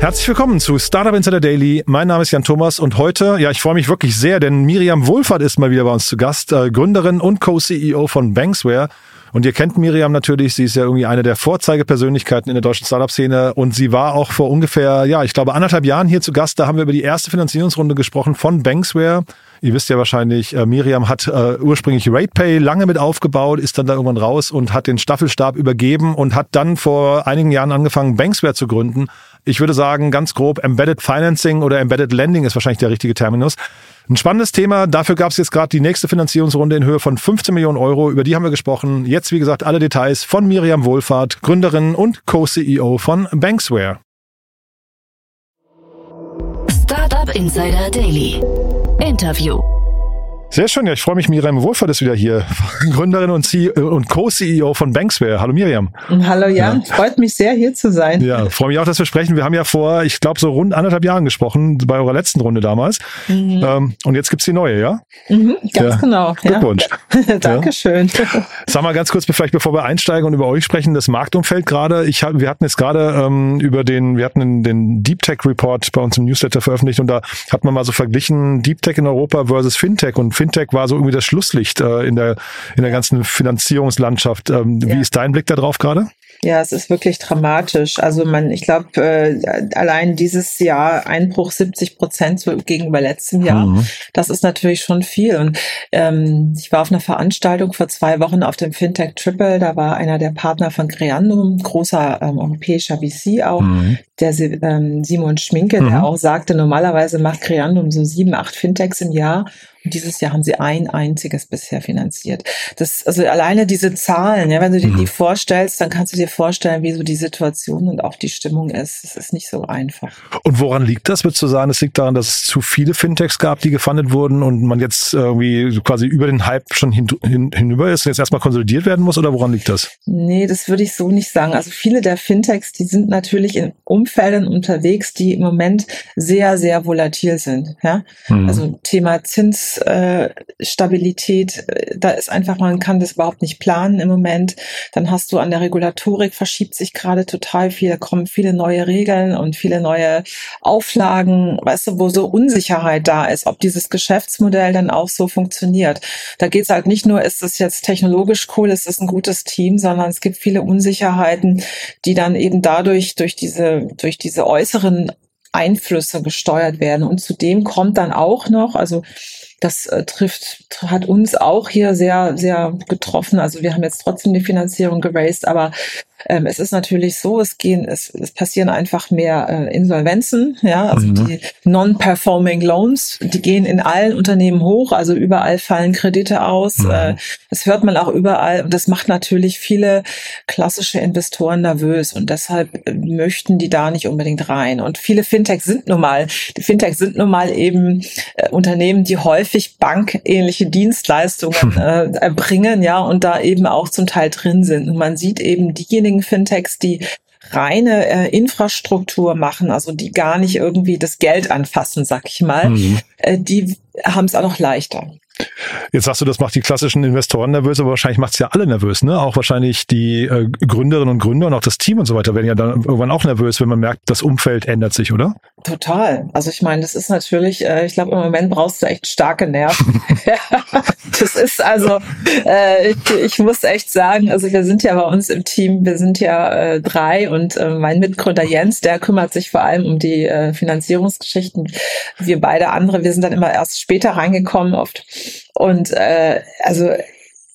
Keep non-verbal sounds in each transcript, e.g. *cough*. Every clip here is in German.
Herzlich willkommen zu Startup Insider Daily. Mein Name ist Jan Thomas und heute, ja, ich freue mich wirklich sehr, denn Miriam Wohlfahrt ist mal wieder bei uns zu Gast, äh, Gründerin und Co-CEO von Banksware. Und ihr kennt Miriam natürlich, sie ist ja irgendwie eine der Vorzeigepersönlichkeiten in der deutschen Startup-Szene und sie war auch vor ungefähr, ja, ich glaube anderthalb Jahren hier zu Gast. Da haben wir über die erste Finanzierungsrunde gesprochen von Banksware. Ihr wisst ja wahrscheinlich, äh, Miriam hat äh, ursprünglich RatePay lange mit aufgebaut, ist dann da irgendwann raus und hat den Staffelstab übergeben und hat dann vor einigen Jahren angefangen, Banksware zu gründen. Ich würde sagen, ganz grob, Embedded Financing oder Embedded Lending ist wahrscheinlich der richtige Terminus. Ein spannendes Thema. Dafür gab es jetzt gerade die nächste Finanzierungsrunde in Höhe von 15 Millionen Euro. Über die haben wir gesprochen. Jetzt, wie gesagt, alle Details von Miriam Wohlfahrt, Gründerin und Co-CEO von Banksware. Startup Insider Daily. Interview. Sehr schön, ja, ich freue mich, Miriam Wohlfahrt ist wieder hier, *laughs* Gründerin und, und Co-CEO von Banksware. Hallo Miriam. Hallo Jan, ja. freut mich sehr, hier zu sein. Ja, freue mich auch, dass wir sprechen. Wir haben ja vor, ich glaube, so rund anderthalb Jahren gesprochen, bei eurer letzten Runde damals. Mhm. Ähm, und jetzt gibt's die neue, ja? Mhm, ganz ja. genau. Glückwunsch. *laughs* Ja. Dankeschön. *laughs* Sag mal ganz kurz, vielleicht bevor wir einsteigen und über euch sprechen, das Marktumfeld gerade. Ich wir hatten jetzt gerade ähm, über den, wir hatten den Deep Tech Report bei uns im Newsletter veröffentlicht und da hat man mal so verglichen Deep Tech in Europa versus Fintech und Fintech war so irgendwie das Schlusslicht äh, in der in der ganzen Finanzierungslandschaft. Ähm, ja. Wie ist dein Blick da drauf gerade? Ja, es ist wirklich dramatisch. Also man, ich glaube, äh, allein dieses Jahr Einbruch 70 Prozent gegenüber letztem Jahr. Mhm. Das ist natürlich schon viel. Und ähm, ich war auf einer Veranstaltung vor zwei Wochen auf dem Fintech Triple. Da war einer der Partner von Creandum, großer ähm, europäischer VC auch, mhm. der ähm, Simon Schminke, mhm. der auch sagte, normalerweise macht Creandum so sieben, acht Fintechs im Jahr. Dieses Jahr haben sie ein einziges bisher finanziert. Das, also alleine diese Zahlen, ja, wenn du dir die mhm. vorstellst, dann kannst du dir vorstellen, wie so die Situation und auch die Stimmung ist. Es ist nicht so einfach. Und woran liegt das? Würdest du sagen, es liegt daran, dass es zu viele Fintechs gab, die gefundet wurden und man jetzt irgendwie quasi über den Hype schon hin, hin, hinüber ist und jetzt erstmal konsolidiert werden muss oder woran liegt das? Nee, das würde ich so nicht sagen. Also viele der Fintechs, die sind natürlich in Umfeldern unterwegs, die im Moment sehr, sehr volatil sind. Ja? Mhm. Also Thema Zins Preisstabilität, äh, da ist einfach, man kann das überhaupt nicht planen im Moment. Dann hast du an der Regulatorik verschiebt sich gerade total viel, da kommen viele neue Regeln und viele neue Auflagen, weißt du, wo so Unsicherheit da ist, ob dieses Geschäftsmodell dann auch so funktioniert. Da geht es halt nicht nur, ist es jetzt technologisch cool, ist es ein gutes Team, sondern es gibt viele Unsicherheiten, die dann eben dadurch, durch diese, durch diese äußeren Einflüsse gesteuert werden. Und zudem kommt dann auch noch, also das äh, trifft, hat uns auch hier sehr, sehr getroffen. Also wir haben jetzt trotzdem die Finanzierung geraced, aber ähm, es ist natürlich so, es gehen, es, es passieren einfach mehr äh, Insolvenzen, ja, also mhm. die non-performing Loans, die gehen in allen Unternehmen hoch, also überall fallen Kredite aus. Mhm. Äh, das hört man auch überall und das macht natürlich viele klassische Investoren nervös und deshalb äh, möchten die da nicht unbedingt rein. Und viele Fintechs sind nun mal, die Fintechs sind nun mal eben äh, Unternehmen, die häufig bankähnliche Dienstleistungen *laughs* äh, erbringen, ja, und da eben auch zum Teil drin sind. Und man sieht eben diejenigen, diejenigen Fintechs, die reine äh, Infrastruktur machen, also die gar nicht irgendwie das Geld anfassen, sag ich mal, mhm. äh, die haben es auch noch leichter. Jetzt sagst du, das macht die klassischen Investoren nervös, aber wahrscheinlich macht es ja alle nervös, ne? Auch wahrscheinlich die äh, Gründerinnen und Gründer und auch das Team und so weiter werden ja dann irgendwann auch nervös, wenn man merkt, das Umfeld ändert sich, oder? Total. Also ich meine, das ist natürlich, äh, ich glaube, im Moment brauchst du echt starke Nerven. *laughs* *laughs* das ist also, äh, ich, ich, muss echt sagen, also wir sind ja bei uns im Team, wir sind ja äh, drei und äh, mein Mitgründer Jens, der kümmert sich vor allem um die äh, Finanzierungsgeschichten. Wir beide andere, wir sind dann immer erst später reingekommen oft. Und äh, also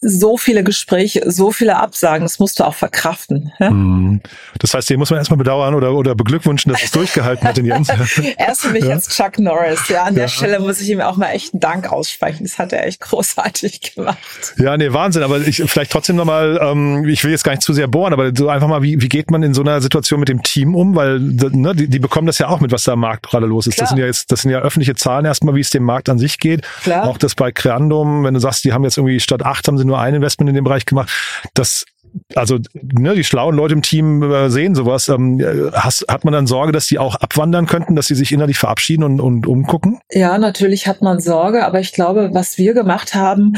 so viele Gespräche, so viele Absagen, das musst du auch verkraften. Ja? Mhm. Das heißt, den muss man erstmal bedauern oder, oder beglückwünschen, dass es *laughs* durchgehalten hat in Jens. er ist für mich ja. jetzt Chuck Norris. Ja, an der Stelle muss ich ihm auch mal echt einen Dank aussprechen. Das hat er echt großartig gemacht. Ja, nee, Wahnsinn. Aber ich vielleicht trotzdem nochmal, ähm, ich will jetzt gar nicht zu sehr bohren, aber so einfach mal, wie, wie geht man in so einer Situation mit dem Team um? Weil ne, die, die bekommen das ja auch mit, was da am Markt gerade los ist. Klar. Das sind ja jetzt, das sind ja öffentliche Zahlen erstmal, wie es dem Markt an sich geht. Klar. Auch das bei Creandum, wenn du sagst, die haben jetzt irgendwie statt acht haben sie nur nur ein Investment in dem Bereich gemacht. Das also ne, die schlauen Leute im Team äh, sehen sowas. Ähm, hast, hat man dann Sorge, dass die auch abwandern könnten, dass sie sich innerlich verabschieden und, und umgucken? Ja, natürlich hat man Sorge, aber ich glaube, was wir gemacht haben,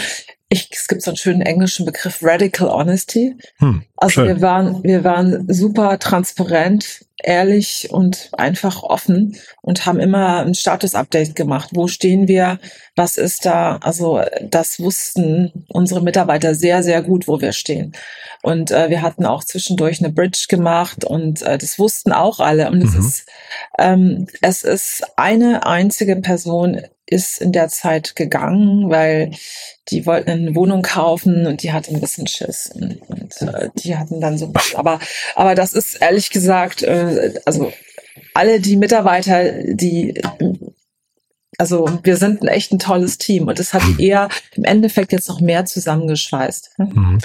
ich, es gibt so einen schönen englischen Begriff Radical Honesty. Hm, also schön. wir waren, wir waren super transparent ehrlich und einfach offen und haben immer ein Status-Update gemacht. Wo stehen wir? Was ist da? Also das wussten unsere Mitarbeiter sehr, sehr gut, wo wir stehen. Und äh, wir hatten auch zwischendurch eine Bridge gemacht und äh, das wussten auch alle. Und mhm. es ist ähm, es ist eine einzige Person ist in der Zeit gegangen, weil die wollten eine Wohnung kaufen und die hatte ein bisschen Schiss und, und äh, die hatten dann so aber aber das ist ehrlich gesagt äh, also alle die Mitarbeiter die also wir sind ein echt ein tolles Team und es hat eher im Endeffekt jetzt noch mehr zusammengeschweißt. Mhm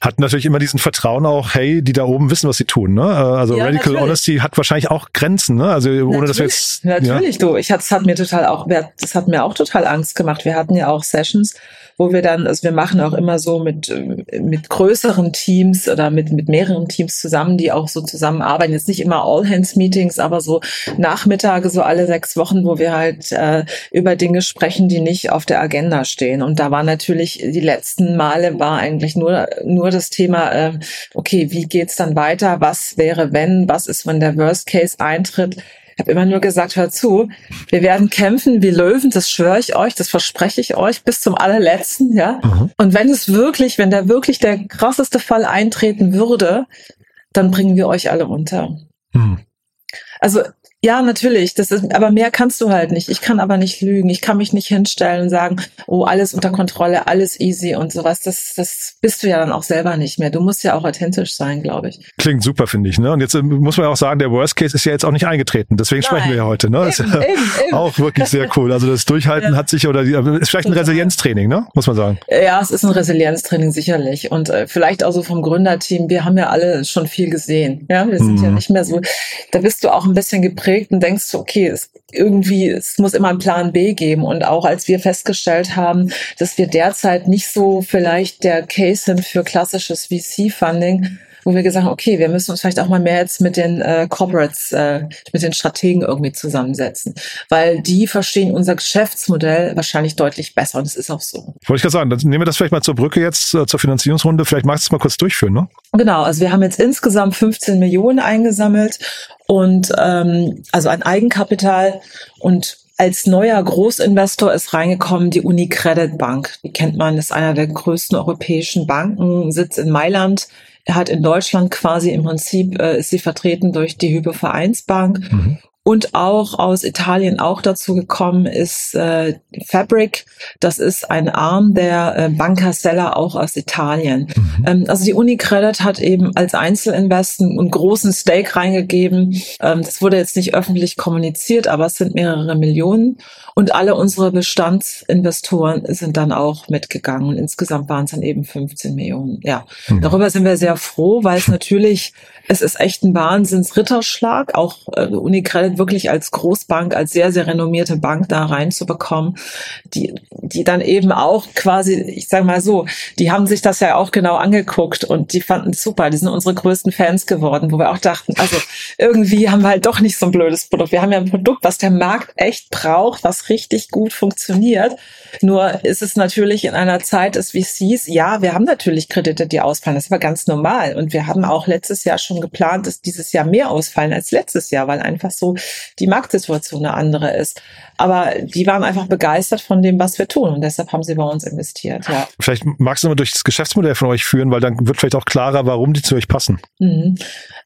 hat natürlich immer diesen Vertrauen auch, hey, die da oben wissen, was sie tun. Ne? Äh, also ja, Radical natürlich. Honesty hat wahrscheinlich auch Grenzen, ne? Also ohne natürlich, dass wir jetzt. Natürlich, ja. du. Ich hat, das hat mir total auch, das hat mir auch total Angst gemacht. Wir hatten ja auch Sessions, wo wir dann, also wir machen auch immer so mit, mit größeren Teams oder mit, mit mehreren Teams zusammen, die auch so zusammenarbeiten. Jetzt nicht immer All-Hands-Meetings, aber so Nachmittage, so alle sechs Wochen, wo wir halt äh, über Dinge sprechen, die nicht auf der Agenda stehen. Und da war natürlich, die letzten Male war eigentlich nur, nur das Thema, äh, okay, wie geht's dann weiter? Was wäre, wenn? Was ist, wenn der Worst Case eintritt? Habe immer nur gesagt, hör zu, wir werden kämpfen wie Löwen, das schwöre ich euch, das verspreche ich euch bis zum allerletzten, ja. Mhm. Und wenn es wirklich, wenn da wirklich der krasseste Fall eintreten würde, dann bringen wir euch alle unter. Mhm. Also ja, natürlich. Das ist, aber mehr kannst du halt nicht. Ich kann aber nicht lügen. Ich kann mich nicht hinstellen und sagen, oh, alles unter Kontrolle, alles easy und sowas. Das, das bist du ja dann auch selber nicht mehr. Du musst ja auch authentisch sein, glaube ich. Klingt super, finde ich. Ne? Und jetzt äh, muss man auch sagen, der Worst Case ist ja jetzt auch nicht eingetreten. Deswegen Nein. sprechen wir ja heute. Ne? Eben, ist eben, eben. Auch wirklich sehr cool. Also das Durchhalten ja. hat sich oder die, ist vielleicht ein Resilienztraining, ne? Muss man sagen. Ja, es ist ein Resilienztraining sicherlich und äh, vielleicht auch so vom Gründerteam. Wir haben ja alle schon viel gesehen. Ja, wir sind mhm. ja nicht mehr so. Da bist du auch ein bisschen geprägt und denkst, okay, es irgendwie, es muss immer einen Plan B geben. Und auch als wir festgestellt haben, dass wir derzeit nicht so vielleicht der Case sind für klassisches VC-Funding, wo wir gesagt haben, okay, wir müssen uns vielleicht auch mal mehr jetzt mit den äh, Corporates, äh, mit den Strategen irgendwie zusammensetzen, weil die verstehen unser Geschäftsmodell wahrscheinlich deutlich besser und es ist auch so. Wollte ich gerade sagen, dann nehmen wir das vielleicht mal zur Brücke jetzt äh, zur Finanzierungsrunde. Vielleicht magst du es mal kurz durchführen, ne? Genau, also wir haben jetzt insgesamt 15 Millionen eingesammelt und ähm, also ein Eigenkapital und als neuer Großinvestor ist reingekommen die Unicredit Bank. Die kennt man, ist einer der größten europäischen Banken, sitzt in Mailand, hat in Deutschland quasi im Prinzip, äh, ist sie vertreten durch die Hypo Vereinsbank. Mhm. Und auch aus Italien auch dazu gekommen ist äh, Fabric. Das ist ein Arm der äh, Banca Sella auch aus Italien. Mhm. Ähm, also die Unicredit hat eben als Einzelinvesten einen großen Stake reingegeben. Ähm, das wurde jetzt nicht öffentlich kommuniziert, aber es sind mehrere Millionen. Und alle unsere Bestandsinvestoren sind dann auch mitgegangen. insgesamt waren es dann eben 15 Millionen. Ja, mhm. darüber sind wir sehr froh, weil es *laughs* natürlich, es ist echt ein Wahnsinns-Ritterschlag, auch äh, Unicredit wirklich als Großbank, als sehr, sehr renommierte Bank da reinzubekommen, die, die dann eben auch quasi, ich sage mal so, die haben sich das ja auch genau angeguckt und die fanden es super. Die sind unsere größten Fans geworden, wo wir auch dachten, also irgendwie haben wir halt doch nicht so ein blödes Produkt. Wir haben ja ein Produkt, was der Markt echt braucht, was richtig gut funktioniert. Nur ist es natürlich in einer Zeit des VCs, ja, wir haben natürlich Kredite, die ausfallen. Das war ganz normal. Und wir haben auch letztes Jahr schon geplant, dass dieses Jahr mehr ausfallen als letztes Jahr, weil einfach so die Marktsituation eine andere ist. Aber die waren einfach begeistert von dem, was wir tun. Und deshalb haben sie bei uns investiert. Ja. Vielleicht magst du mal durch das Geschäftsmodell von euch führen, weil dann wird vielleicht auch klarer, warum die zu euch passen. Mhm.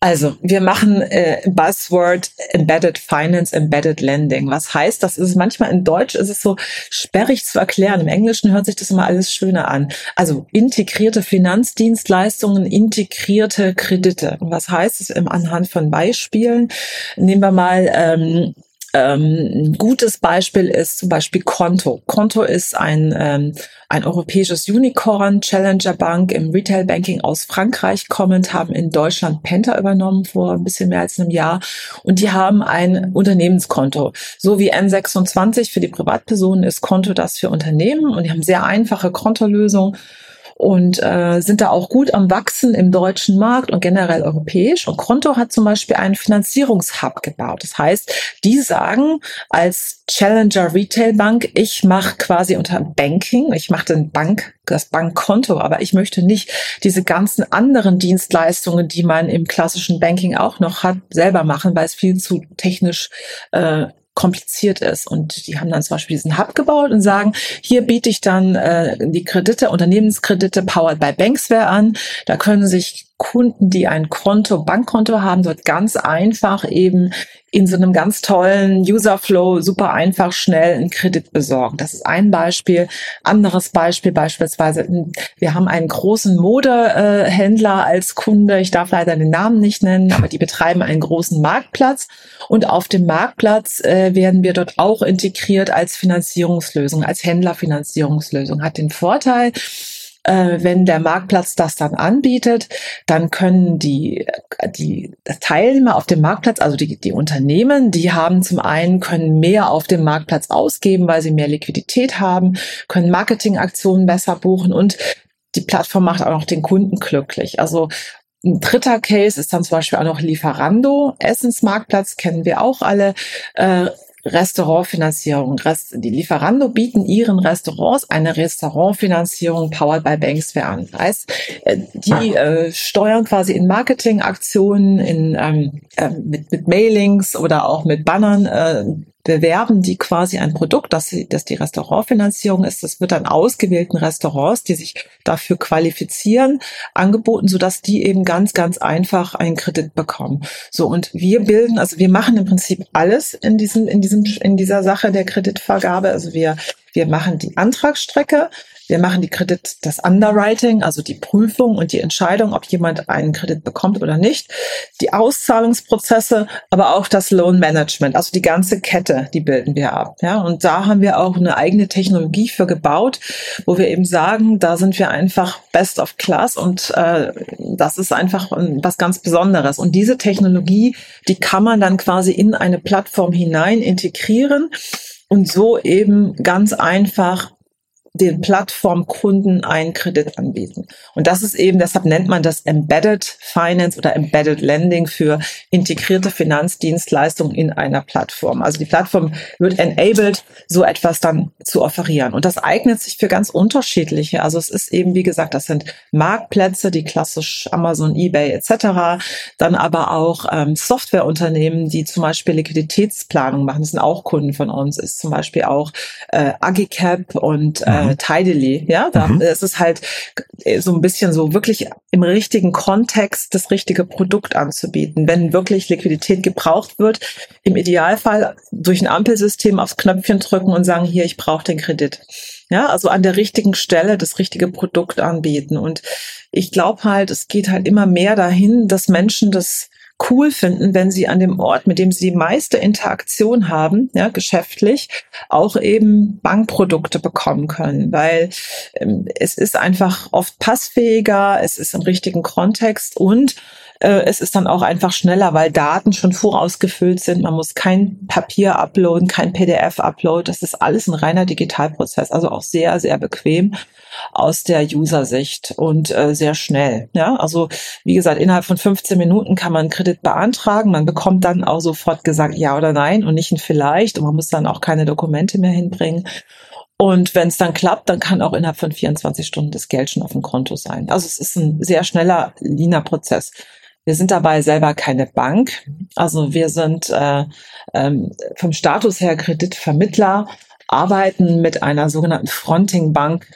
Also, wir machen äh, Buzzword Embedded Finance, Embedded Lending. Was heißt das? Ist manchmal in Deutsch ist es so sperrig zu erklären. Im Englischen hört sich das immer alles schöner an. Also integrierte Finanzdienstleistungen, integrierte Kredite. Und was heißt es anhand von Beispielen? Nehmen wir mal ähm, ähm, ein gutes Beispiel ist zum Beispiel Konto. Konto ist ein, ähm, ein europäisches Unicorn, Challenger Bank im Retail Banking aus Frankreich kommend, haben in Deutschland Penta übernommen vor ein bisschen mehr als einem Jahr und die haben ein Unternehmenskonto. So wie N26 für die Privatpersonen ist Konto das für Unternehmen und die haben sehr einfache Kontolösungen und äh, sind da auch gut am Wachsen im deutschen Markt und generell europäisch. Und Konto hat zum Beispiel einen Finanzierungshub gebaut. Das heißt, die sagen als Challenger Retail Bank, ich mache quasi unter Banking, ich mache den Bank, das Bankkonto, aber ich möchte nicht diese ganzen anderen Dienstleistungen, die man im klassischen Banking auch noch hat, selber machen, weil es viel zu technisch äh, kompliziert ist. Und die haben dann zum Beispiel diesen Hub gebaut und sagen, hier biete ich dann äh, die Kredite, Unternehmenskredite powered by Banksware an. Da können sich Kunden, die ein Konto, Bankkonto haben, dort ganz einfach eben in so einem ganz tollen Userflow super einfach schnell einen Kredit besorgen. Das ist ein Beispiel. Anderes Beispiel beispielsweise, hm, wir haben einen großen Modehändler als Kunde. Ich darf leider den Namen nicht nennen, aber die betreiben einen großen Marktplatz. Und auf dem Marktplatz äh, werden wir dort auch integriert als Finanzierungslösung, als Händlerfinanzierungslösung. Hat den Vorteil, äh, wenn der Marktplatz das dann anbietet, dann können die, die Teilnehmer auf dem Marktplatz, also die, die Unternehmen, die haben zum einen, können mehr auf dem Marktplatz ausgeben, weil sie mehr Liquidität haben, können Marketingaktionen besser buchen und die Plattform macht auch noch den Kunden glücklich. Also ein dritter Case ist dann zum Beispiel auch noch Lieferando. Essensmarktplatz kennen wir auch alle. Äh, Restaurantfinanzierung. Die Lieferando bieten ihren Restaurants eine Restaurantfinanzierung powered by Banksware an. Das heißt, äh, die äh, steuern quasi in Marketingaktionen, in, ähm, äh, mit, mit Mailings oder auch mit Bannern äh, bewerben die quasi ein Produkt, das, das die Restaurantfinanzierung ist. Das wird dann ausgewählten Restaurants, die sich dafür qualifizieren, angeboten, sodass die eben ganz, ganz einfach einen Kredit bekommen. So, und wir bilden, also wir machen im Prinzip alles in diesem, in diesem, in dieser Sache der Kreditvergabe. Also wir, wir machen die Antragsstrecke, wir machen die Kredit, das Underwriting, also die Prüfung und die Entscheidung, ob jemand einen Kredit bekommt oder nicht, die Auszahlungsprozesse, aber auch das Loan Management, also die ganze Kette, die bilden wir ab. Ja, und da haben wir auch eine eigene Technologie für gebaut, wo wir eben sagen, da sind wir einfach best of class und äh, das ist einfach was ganz Besonderes. Und diese Technologie, die kann man dann quasi in eine Plattform hinein integrieren und so eben ganz einfach den Plattformkunden einen Kredit anbieten. Und das ist eben, deshalb nennt man das Embedded Finance oder Embedded Lending für integrierte Finanzdienstleistungen in einer Plattform. Also die Plattform wird enabled, so etwas dann zu offerieren. Und das eignet sich für ganz unterschiedliche. Also es ist eben, wie gesagt, das sind Marktplätze, die klassisch Amazon, eBay etc. Dann aber auch ähm, Softwareunternehmen, die zum Beispiel Liquiditätsplanung machen. Das sind auch Kunden von uns. Ist zum Beispiel auch äh, Agicap und äh, äh, Tidily, ja, da mhm. ist es halt äh, so ein bisschen so wirklich im richtigen Kontext das richtige Produkt anzubieten. Wenn wirklich Liquidität gebraucht wird, im Idealfall durch ein Ampelsystem aufs Knöpfchen drücken und sagen, hier, ich brauche den Kredit. Ja, also an der richtigen Stelle das richtige Produkt anbieten. Und ich glaube halt, es geht halt immer mehr dahin, dass Menschen das cool finden, wenn sie an dem Ort, mit dem sie die meiste Interaktion haben, ja, geschäftlich, auch eben Bankprodukte bekommen können, weil ähm, es ist einfach oft passfähiger, es ist im richtigen Kontext und es ist dann auch einfach schneller, weil Daten schon vorausgefüllt sind. Man muss kein Papier uploaden, kein PDF upload. Das ist alles ein reiner Digitalprozess, also auch sehr, sehr bequem aus der User-Sicht und äh, sehr schnell. Ja, also wie gesagt, innerhalb von 15 Minuten kann man einen Kredit beantragen. Man bekommt dann auch sofort gesagt ja oder nein und nicht ein vielleicht und man muss dann auch keine Dokumente mehr hinbringen. Und wenn es dann klappt, dann kann auch innerhalb von 24 Stunden das Geld schon auf dem Konto sein. Also es ist ein sehr schneller, leaner Prozess. Wir sind dabei selber keine Bank. Also wir sind äh, ähm, vom Status her Kreditvermittler, arbeiten mit einer sogenannten Fronting Bank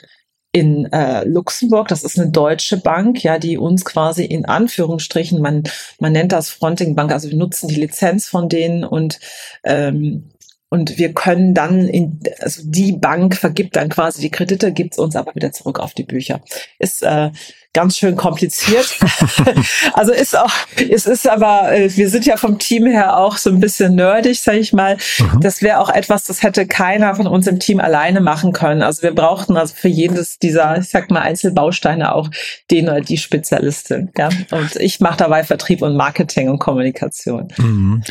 in äh, Luxemburg. Das ist eine deutsche Bank, ja, die uns quasi in Anführungsstrichen, man, man nennt das Fronting Bank, also wir nutzen die Lizenz von denen und ähm, und wir können dann in, also die Bank vergibt dann quasi die Kredite, gibt's uns aber wieder zurück auf die Bücher. Ist äh, ganz schön kompliziert. *laughs* also ist auch, es ist aber, äh, wir sind ja vom Team her auch so ein bisschen nerdig, sag ich mal. Mhm. Das wäre auch etwas, das hätte keiner von uns im Team alleine machen können. Also wir brauchten also für jedes dieser, ich sag mal, Einzelbausteine auch den oder die Spezialistin. Ja? Und ich mache dabei Vertrieb und Marketing und Kommunikation. Mhm.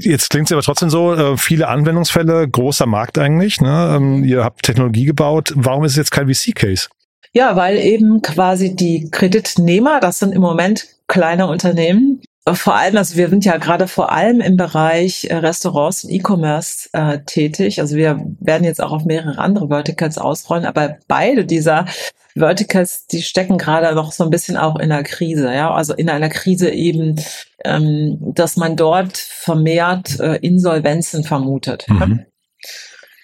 Jetzt klingt es aber trotzdem so, äh, viele Anwendungsfälle, großer Markt eigentlich. Ne? Ähm, ihr habt Technologie gebaut. Warum ist es jetzt kein VC-Case? Ja, weil eben quasi die Kreditnehmer, das sind im Moment kleine Unternehmen, vor allem, also wir sind ja gerade vor allem im Bereich äh, Restaurants und E-Commerce äh, tätig. Also wir werden jetzt auch auf mehrere andere Verticals ausrollen, aber beide dieser Verticals, die stecken gerade noch so ein bisschen auch in einer Krise, ja, also in einer Krise eben, ähm, dass man dort vermehrt äh, Insolvenzen vermutet. Mhm.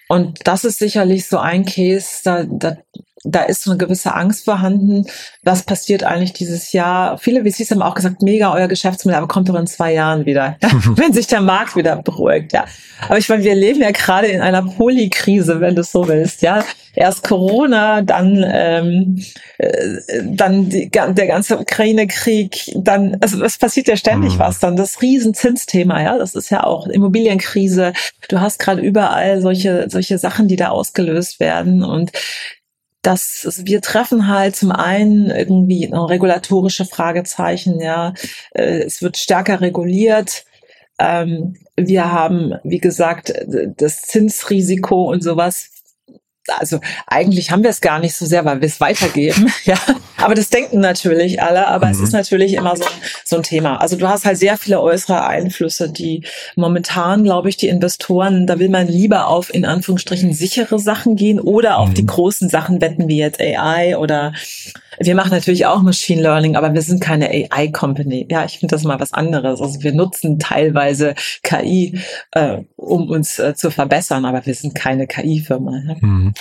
Und das ist sicherlich so ein Case, da, da da ist so eine gewisse Angst vorhanden. Was passiert eigentlich dieses Jahr? Viele VCs haben auch gesagt, mega euer Geschäftsmodell, aber kommt doch in zwei Jahren wieder, *laughs* wenn sich der Markt wieder beruhigt. Ja, aber ich meine, wir leben ja gerade in einer Polykrise, wenn du es so willst. Ja, erst Corona, dann ähm, äh, dann die, der ganze Ukraine-Krieg, dann also es passiert ja ständig mhm. was. Dann das Riesenzinsthema, ja, das ist ja auch Immobilienkrise. Du hast gerade überall solche solche Sachen, die da ausgelöst werden und dass wir treffen halt zum einen irgendwie regulatorische Fragezeichen, ja, äh, es wird stärker reguliert. Ähm, wir haben, wie gesagt, das Zinsrisiko und sowas also eigentlich haben wir es gar nicht so sehr, weil wir es weitergeben, *laughs* ja. Aber das denken natürlich alle, aber mhm. es ist natürlich immer so, so ein Thema. Also du hast halt sehr viele äußere Einflüsse, die momentan, glaube ich, die Investoren, da will man lieber auf in Anführungsstrichen sichere Sachen gehen oder auf mhm. die großen Sachen wetten, wie jetzt AI oder wir machen natürlich auch Machine Learning, aber wir sind keine AI-Company. Ja, ich finde das mal was anderes. Also wir nutzen teilweise KI, äh, um uns äh, zu verbessern, aber wir sind keine KI-Firma. Ja. Mhm.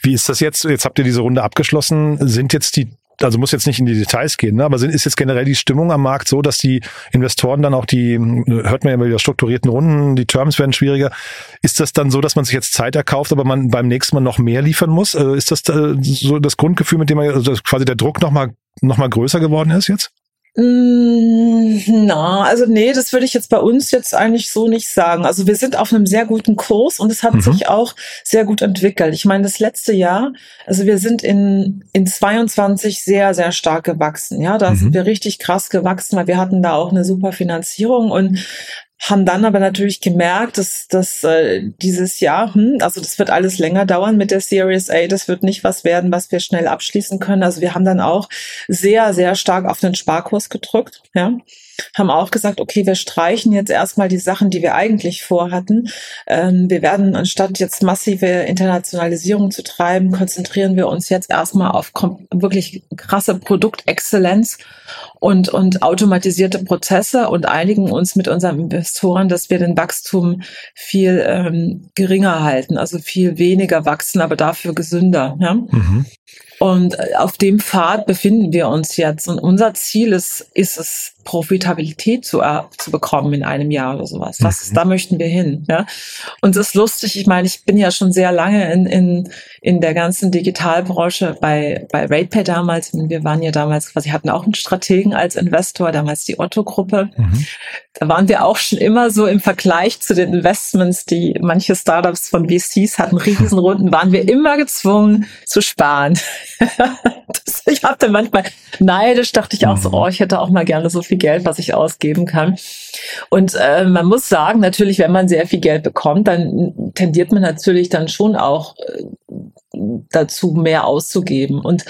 Wie ist das jetzt? Jetzt habt ihr diese Runde abgeschlossen. Sind jetzt die also muss jetzt nicht in die Details gehen, ne? aber sind, ist jetzt generell die Stimmung am Markt so, dass die Investoren dann auch die, hört man ja wieder strukturierten Runden, die Terms werden schwieriger. Ist das dann so, dass man sich jetzt Zeit erkauft, aber man beim nächsten Mal noch mehr liefern muss? Äh, ist das äh, so das Grundgefühl, mit dem man, also quasi der Druck nochmal noch mal größer geworden ist jetzt? Mm, na, also nee, das würde ich jetzt bei uns jetzt eigentlich so nicht sagen. Also wir sind auf einem sehr guten Kurs und es hat mhm. sich auch sehr gut entwickelt. Ich meine, das letzte Jahr, also wir sind in, in 22 sehr, sehr stark gewachsen. Ja, da mhm. sind wir richtig krass gewachsen, weil wir hatten da auch eine super Finanzierung und haben dann aber natürlich gemerkt, dass, dass äh, dieses Jahr, hm, also das wird alles länger dauern mit der Series A, das wird nicht was werden, was wir schnell abschließen können. Also wir haben dann auch sehr, sehr stark auf den Sparkurs gedrückt, ja haben auch gesagt, okay, wir streichen jetzt erstmal die Sachen, die wir eigentlich vorhatten. Ähm, wir werden, anstatt jetzt massive Internationalisierung zu treiben, konzentrieren wir uns jetzt erstmal auf wirklich krasse Produktexzellenz und, und automatisierte Prozesse und einigen uns mit unseren Investoren, dass wir den Wachstum viel ähm, geringer halten, also viel weniger wachsen, aber dafür gesünder. Ja? Mhm. Und äh, auf dem Pfad befinden wir uns jetzt. Und unser Ziel ist, ist es, Profitabilität zu, äh, zu bekommen in einem Jahr oder sowas. Das, mhm. Da möchten wir hin. Ja? Und es ist lustig, ich meine, ich bin ja schon sehr lange in, in, in der ganzen Digitalbranche bei, bei RatePay damals. Wir waren ja damals quasi, hatten auch einen Strategen als Investor, damals die Otto-Gruppe. Mhm. Da waren wir auch schon immer so im Vergleich zu den Investments, die manche Startups von VCs hatten, Riesenrunden, waren wir immer gezwungen zu sparen. *laughs* das, ich habe dann manchmal neidisch, dachte ich auch so, mhm. oh, ich hätte auch mal gerne so viel Geld, was ich ausgeben kann. Und äh, man muss sagen, natürlich, wenn man sehr viel Geld bekommt, dann tendiert man natürlich dann schon auch äh, dazu, mehr auszugeben. Und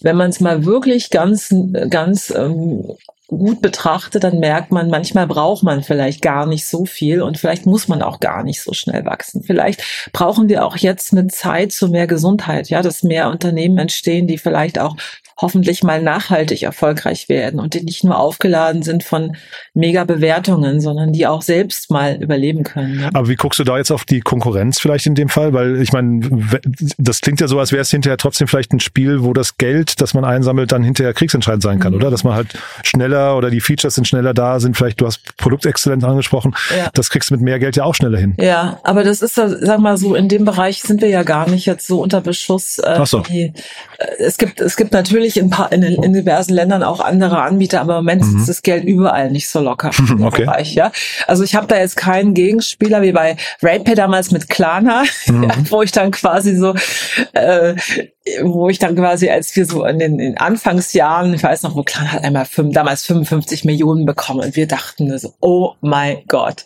wenn man es mal wirklich ganz, ganz ähm, gut betrachtet, dann merkt man, manchmal braucht man vielleicht gar nicht so viel und vielleicht muss man auch gar nicht so schnell wachsen. Vielleicht brauchen wir auch jetzt eine Zeit zu mehr Gesundheit, ja, dass mehr Unternehmen entstehen, die vielleicht auch hoffentlich mal nachhaltig erfolgreich werden und die nicht nur aufgeladen sind von mega Bewertungen, sondern die auch selbst mal überleben können. Ja. Aber wie guckst du da jetzt auf die Konkurrenz vielleicht in dem Fall? Weil ich meine, das klingt ja so, als wäre es hinterher trotzdem vielleicht ein Spiel, wo das Geld, das man einsammelt, dann hinterher kriegsentscheidend sein kann, mhm. oder? Dass man halt schneller oder die Features sind schneller da, sind vielleicht, du hast Produktexzellenz angesprochen, ja. das kriegst du mit mehr Geld ja auch schneller hin. Ja, aber das ist, sag mal so, in dem Bereich sind wir ja gar nicht jetzt so unter Beschuss. Äh, Ach so. Die, äh, es gibt, es gibt natürlich natürlich in, paar, in, in diversen Ländern auch andere Anbieter, aber im Moment mhm. ist das Geld überall nicht so locker *laughs* okay. Bereich, ja. Also ich habe da jetzt keinen Gegenspieler wie bei RatePay damals mit Klarna, *laughs* mhm. ja, wo ich dann quasi so äh, wo ich dann quasi, als wir so in den, in Anfangsjahren, ich weiß noch, wo Clan hat einmal fünf, damals 55 Millionen bekommen und wir dachten so, oh mein Gott.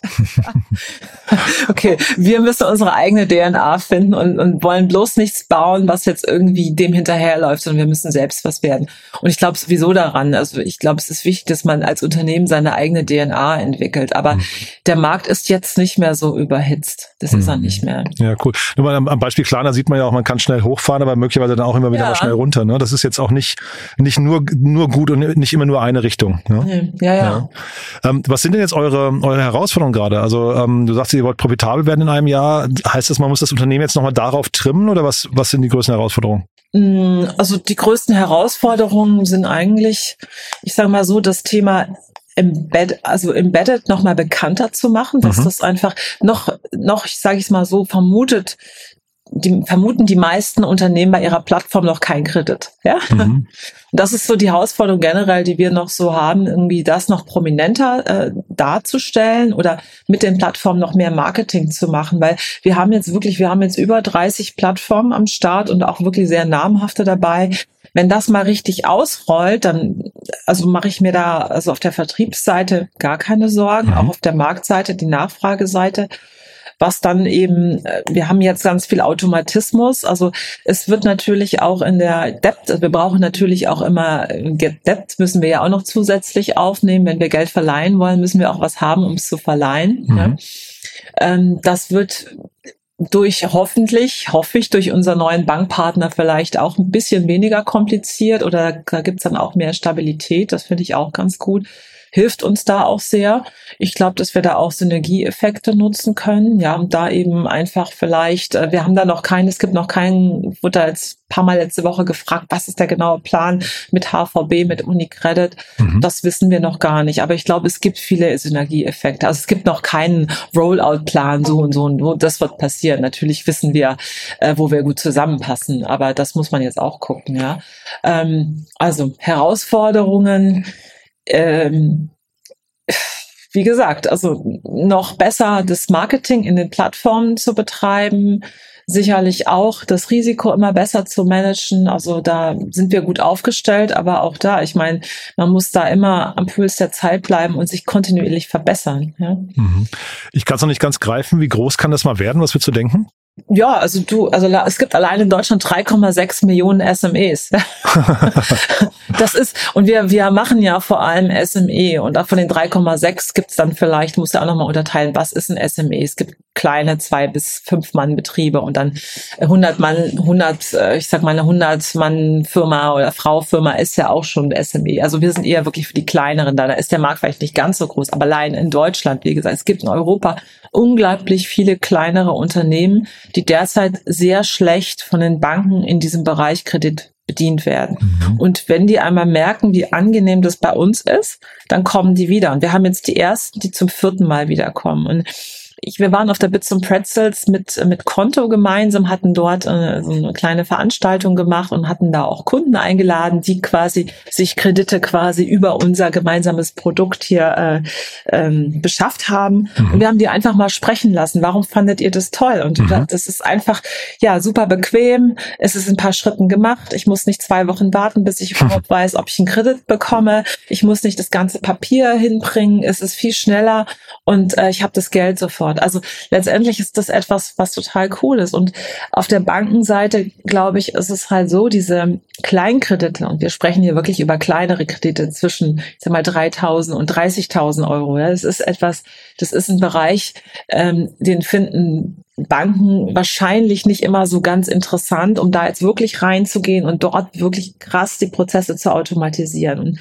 *laughs* okay, wir müssen unsere eigene DNA finden und, und wollen bloß nichts bauen, was jetzt irgendwie dem hinterherläuft, sondern wir müssen selbst was werden. Und ich glaube sowieso daran, also ich glaube, es ist wichtig, dass man als Unternehmen seine eigene DNA entwickelt, aber mhm. der Markt ist jetzt nicht mehr so überhitzt. Das mhm. ist er nicht mehr. Ja, cool. Nur mal am, am Beispiel Klarna sieht man ja auch, man kann schnell hochfahren, aber möglicherweise dann auch immer wieder ja. mal schnell runter. Ne? Das ist jetzt auch nicht, nicht nur, nur gut und nicht immer nur eine Richtung. Ne? Ja, ja. ja. Ähm, was sind denn jetzt eure, eure Herausforderungen gerade? Also ähm, du sagst, ihr wollt profitabel werden in einem Jahr. Heißt das, man muss das Unternehmen jetzt nochmal darauf trimmen oder was, was sind die größten Herausforderungen? Mm, also die größten Herausforderungen sind eigentlich, ich sage mal so, das Thema Embed, also embedded noch mal bekannter zu machen, dass mhm. das einfach noch, noch, ich sage es mal so, vermutet die vermuten die meisten Unternehmen bei ihrer Plattform noch kein Kredit. Ja? Mhm. Das ist so die Herausforderung generell, die wir noch so haben, irgendwie das noch prominenter äh, darzustellen oder mit den Plattformen noch mehr Marketing zu machen, weil wir haben jetzt wirklich, wir haben jetzt über 30 Plattformen am Start und auch wirklich sehr namhafte dabei. Wenn das mal richtig ausrollt, dann also mache ich mir da also auf der Vertriebsseite gar keine Sorgen, mhm. auch auf der Marktseite, die Nachfrageseite was dann eben, äh, wir haben jetzt ganz viel Automatismus. Also es wird natürlich auch in der Debt, wir brauchen natürlich auch immer, äh, Debt müssen wir ja auch noch zusätzlich aufnehmen. Wenn wir Geld verleihen wollen, müssen wir auch was haben, um es zu verleihen. Mhm. Ja. Ähm, das wird durch hoffentlich, hoffe ich, durch unseren neuen Bankpartner vielleicht auch ein bisschen weniger kompliziert oder da gibt's dann auch mehr Stabilität. Das finde ich auch ganz gut hilft uns da auch sehr. Ich glaube, dass wir da auch Synergieeffekte nutzen können. Ja, und da eben einfach vielleicht, äh, wir haben da noch keinen, es gibt noch keinen, wurde da jetzt ein paar Mal letzte Woche gefragt, was ist der genaue Plan mit HVB, mit UniCredit? Mhm. Das wissen wir noch gar nicht. Aber ich glaube, es gibt viele Synergieeffekte. Also es gibt noch keinen Rollout-Plan, so und so und so. Das wird passieren. Natürlich wissen wir, äh, wo wir gut zusammenpassen. Aber das muss man jetzt auch gucken, ja. Ähm, also Herausforderungen, ähm, wie gesagt, also noch besser das Marketing in den Plattformen zu betreiben, sicherlich auch das Risiko immer besser zu managen. Also da sind wir gut aufgestellt, aber auch da, ich meine, man muss da immer am Puls der Zeit bleiben und sich kontinuierlich verbessern. Ja? Mhm. Ich kann es noch nicht ganz greifen. Wie groß kann das mal werden? Was würdest du denken? Ja, also du, also es gibt allein in Deutschland 3,6 Millionen SMEs. *laughs* das ist, und wir, wir machen ja vor allem SME und auch von den 3,6 gibt's dann vielleicht, muss ja auch nochmal unterteilen, was ist ein SME? Es gibt kleine zwei bis fünf Mann Betriebe und dann 100 Mann, 100, äh, ich sag mal eine 100 Mann Firma oder Frau Firma ist ja auch schon SME. Also wir sind eher wirklich für die kleineren da. Da ist der Markt vielleicht nicht ganz so groß, aber allein in Deutschland, wie gesagt, es gibt in Europa unglaublich viele kleinere Unternehmen, die derzeit sehr schlecht von den Banken in diesem Bereich Kredit bedient werden. Mhm. Und wenn die einmal merken, wie angenehm das bei uns ist, dann kommen die wieder. Und wir haben jetzt die ersten, die zum vierten Mal wiederkommen. Und ich, wir waren auf der Bits und Pretzels mit, mit Konto gemeinsam, hatten dort äh, so eine kleine Veranstaltung gemacht und hatten da auch Kunden eingeladen, die quasi sich Kredite quasi über unser gemeinsames Produkt hier äh, ähm, beschafft haben. Mhm. Und wir haben die einfach mal sprechen lassen. Warum fandet ihr das toll? Und mhm. das ist einfach, ja, super bequem. Es ist in ein paar Schritten gemacht. Ich muss nicht zwei Wochen warten, bis ich *laughs* überhaupt weiß, ob ich einen Kredit bekomme. Ich muss nicht das ganze Papier hinbringen. Es ist viel schneller und äh, ich habe das Geld sofort dort. Also letztendlich ist das etwas, was total cool ist. Und auf der Bankenseite, glaube ich, ist es halt so, diese Kleinkredite, und wir sprechen hier wirklich über kleinere Kredite zwischen, ich sag mal, 3.000 und 30.000 Euro. Ja, das ist etwas, das ist ein Bereich, ähm, den finden Banken wahrscheinlich nicht immer so ganz interessant, um da jetzt wirklich reinzugehen und dort wirklich krass die Prozesse zu automatisieren. Und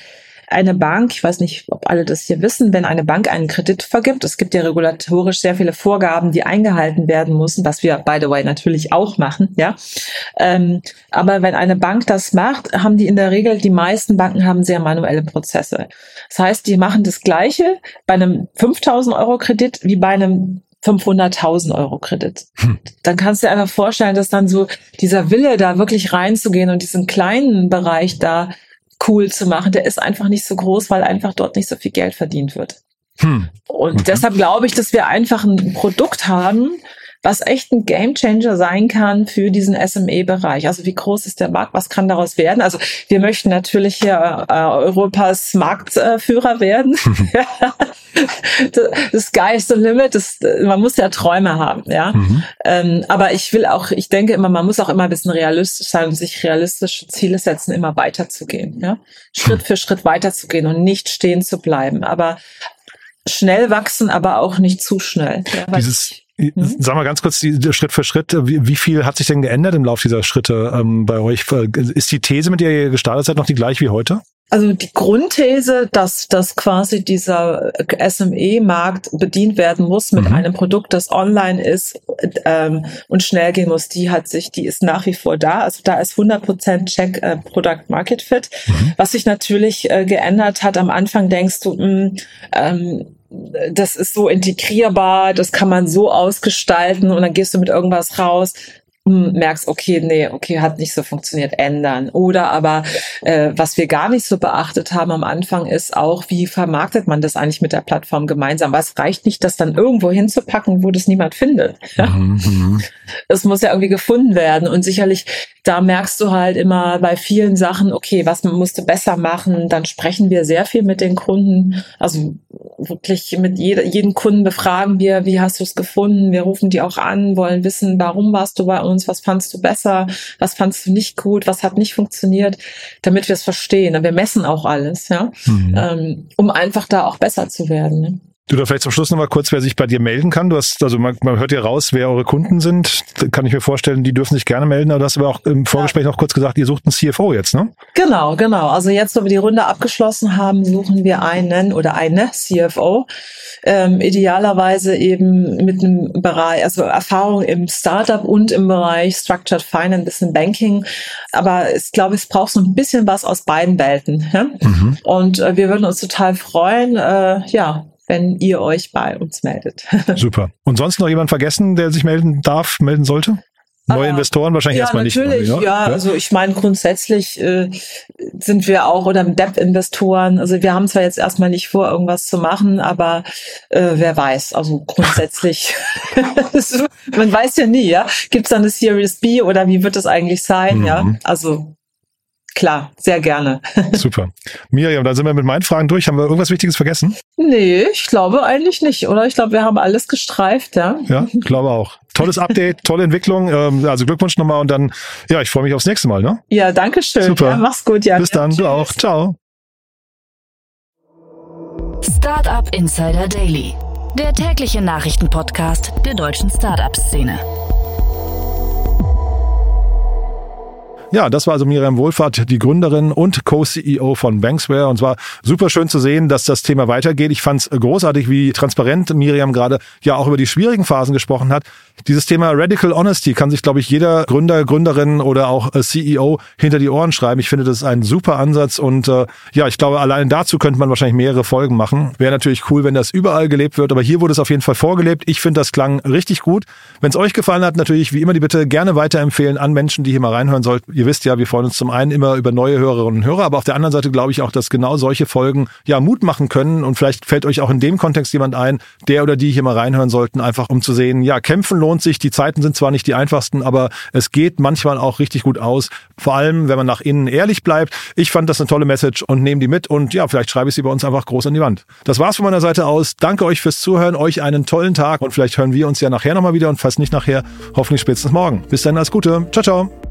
eine Bank, ich weiß nicht, ob alle das hier wissen, wenn eine Bank einen Kredit vergibt, es gibt ja regulatorisch sehr viele Vorgaben, die eingehalten werden müssen, was wir, by the way, natürlich auch machen, ja. Ähm, aber wenn eine Bank das macht, haben die in der Regel, die meisten Banken haben sehr manuelle Prozesse. Das heißt, die machen das Gleiche bei einem 5000 Euro Kredit wie bei einem 500.000 Euro Kredit. Hm. Dann kannst du dir einfach vorstellen, dass dann so dieser Wille, da wirklich reinzugehen und diesen kleinen Bereich da cool zu machen. Der ist einfach nicht so groß, weil einfach dort nicht so viel Geld verdient wird. Hm. Und okay. deshalb glaube ich, dass wir einfach ein Produkt haben, was echt ein Gamechanger sein kann für diesen SME-Bereich. Also wie groß ist der Markt? Was kann daraus werden? Also wir möchten natürlich hier äh, Europas Marktführer werden. *laughs* das Sky is the limit. Das, man muss ja Träume haben, ja. Mhm. Ähm, aber ich will auch, ich denke immer, man muss auch immer ein bisschen realistisch sein und sich realistische Ziele setzen, immer weiterzugehen, ja. Schritt mhm. für Schritt weiterzugehen und nicht stehen zu bleiben. Aber schnell wachsen, aber auch nicht zu schnell. Ja, Dieses Mhm. Sag mal ganz kurz, die, Schritt für Schritt, wie, viel hat sich denn geändert im Laufe dieser Schritte ähm, bei euch? Ist die These, mit der ihr gestartet seid, noch die gleiche wie heute? Also die Grundthese, dass, dass quasi dieser SME-Markt bedient werden muss mit mhm. einem Produkt, das online ist ähm, und schnell gehen muss, die hat sich, die ist nach wie vor da. Also da ist 100% Check äh, Product Market Fit. Mhm. Was sich natürlich äh, geändert hat, am Anfang denkst du, mh, hm, ähm, das ist so integrierbar, das kann man so ausgestalten und dann gehst du mit irgendwas raus merkst, okay, nee, okay, hat nicht so funktioniert, ändern. Oder aber, äh, was wir gar nicht so beachtet haben am Anfang, ist auch, wie vermarktet man das eigentlich mit der Plattform gemeinsam? Was reicht nicht, das dann irgendwo hinzupacken, wo das niemand findet? Mhm. mhm. Es muss ja irgendwie gefunden werden. Und sicherlich, da merkst du halt immer bei vielen Sachen, okay, was musst du besser machen? Dann sprechen wir sehr viel mit den Kunden. Also wirklich mit jeder, jeden Kunden befragen wir, wie hast du es gefunden? Wir rufen die auch an, wollen wissen, warum warst du bei uns? Was fandst du besser? Was fandst du nicht gut? Was hat nicht funktioniert? Damit wir es verstehen. Wir messen auch alles, ja, mhm. ähm, um einfach da auch besser zu werden. Ne? Du da vielleicht zum Schluss nochmal kurz, wer sich bei dir melden kann. Du hast, also man, man hört ja raus, wer eure Kunden sind. Da kann ich mir vorstellen, die dürfen sich gerne melden. Aber du hast aber auch im Vorgespräch ja. noch kurz gesagt, ihr sucht einen CFO jetzt, ne? Genau, genau. Also jetzt, wo wir die Runde abgeschlossen haben, suchen wir einen oder eine CFO. Ähm, idealerweise eben mit einem Bereich, also Erfahrung im Startup und im Bereich Structured Finance, bisschen Banking. Aber ich glaube, es braucht so ein bisschen was aus beiden Welten. Ja? Mhm. Und äh, wir würden uns total freuen, äh, ja, wenn ihr euch bei uns meldet. *laughs* Super. Und sonst noch jemand vergessen, der sich melden darf, melden sollte? Neue ah, Investoren wahrscheinlich ja, erstmal natürlich, nicht. Natürlich, ja, ja. Also ich meine, grundsätzlich äh, sind wir auch oder Debt-Investoren. Also wir haben zwar jetzt erstmal nicht vor, irgendwas zu machen, aber äh, wer weiß. Also grundsätzlich, *laughs* man weiß ja nie, ja. Gibt es dann eine Series B oder wie wird das eigentlich sein? Mhm. Ja, also Klar, sehr gerne. *laughs* Super. Miriam, dann sind wir mit meinen Fragen durch. Haben wir irgendwas Wichtiges vergessen? Nee, ich glaube eigentlich nicht, oder? Ich glaube, wir haben alles gestreift, ja. Ja, glaube auch. Tolles Update, *laughs* tolle Entwicklung. Ähm, also Glückwunsch nochmal und dann, ja, ich freue mich aufs nächste Mal, ne? Ja, danke schön. Super. Ja, mach's gut, Jan. Bis dann, ja, du auch. Ciao. Startup Insider Daily, der tägliche Nachrichtenpodcast der deutschen Startup-Szene. Ja, das war also Miriam Wohlfahrt, die Gründerin und Co-CEO von Banksware. Und zwar super schön zu sehen, dass das Thema weitergeht. Ich fand es großartig, wie transparent Miriam gerade ja auch über die schwierigen Phasen gesprochen hat. Dieses Thema Radical Honesty kann sich, glaube ich, jeder Gründer, Gründerin oder auch äh, CEO hinter die Ohren schreiben. Ich finde, das ist ein super Ansatz und äh, ja, ich glaube, allein dazu könnte man wahrscheinlich mehrere Folgen machen. Wäre natürlich cool, wenn das überall gelebt wird, aber hier wurde es auf jeden Fall vorgelebt. Ich finde, das klang richtig gut. Wenn es euch gefallen hat, natürlich wie immer die Bitte gerne weiterempfehlen an Menschen, die hier mal reinhören sollten ihr wisst ja, wir freuen uns zum einen immer über neue Hörerinnen und Hörer, aber auf der anderen Seite glaube ich auch, dass genau solche Folgen ja Mut machen können und vielleicht fällt euch auch in dem Kontext jemand ein, der oder die hier mal reinhören sollten, einfach um zu sehen, ja, kämpfen lohnt sich, die Zeiten sind zwar nicht die einfachsten, aber es geht manchmal auch richtig gut aus, vor allem, wenn man nach innen ehrlich bleibt. Ich fand das eine tolle Message und nehme die mit und ja, vielleicht schreibe ich sie bei uns einfach groß an die Wand. Das war's von meiner Seite aus. Danke euch fürs Zuhören, euch einen tollen Tag und vielleicht hören wir uns ja nachher nochmal wieder und falls nicht nachher, hoffentlich spätestens morgen. Bis dann, alles Gute. Ciao, ciao.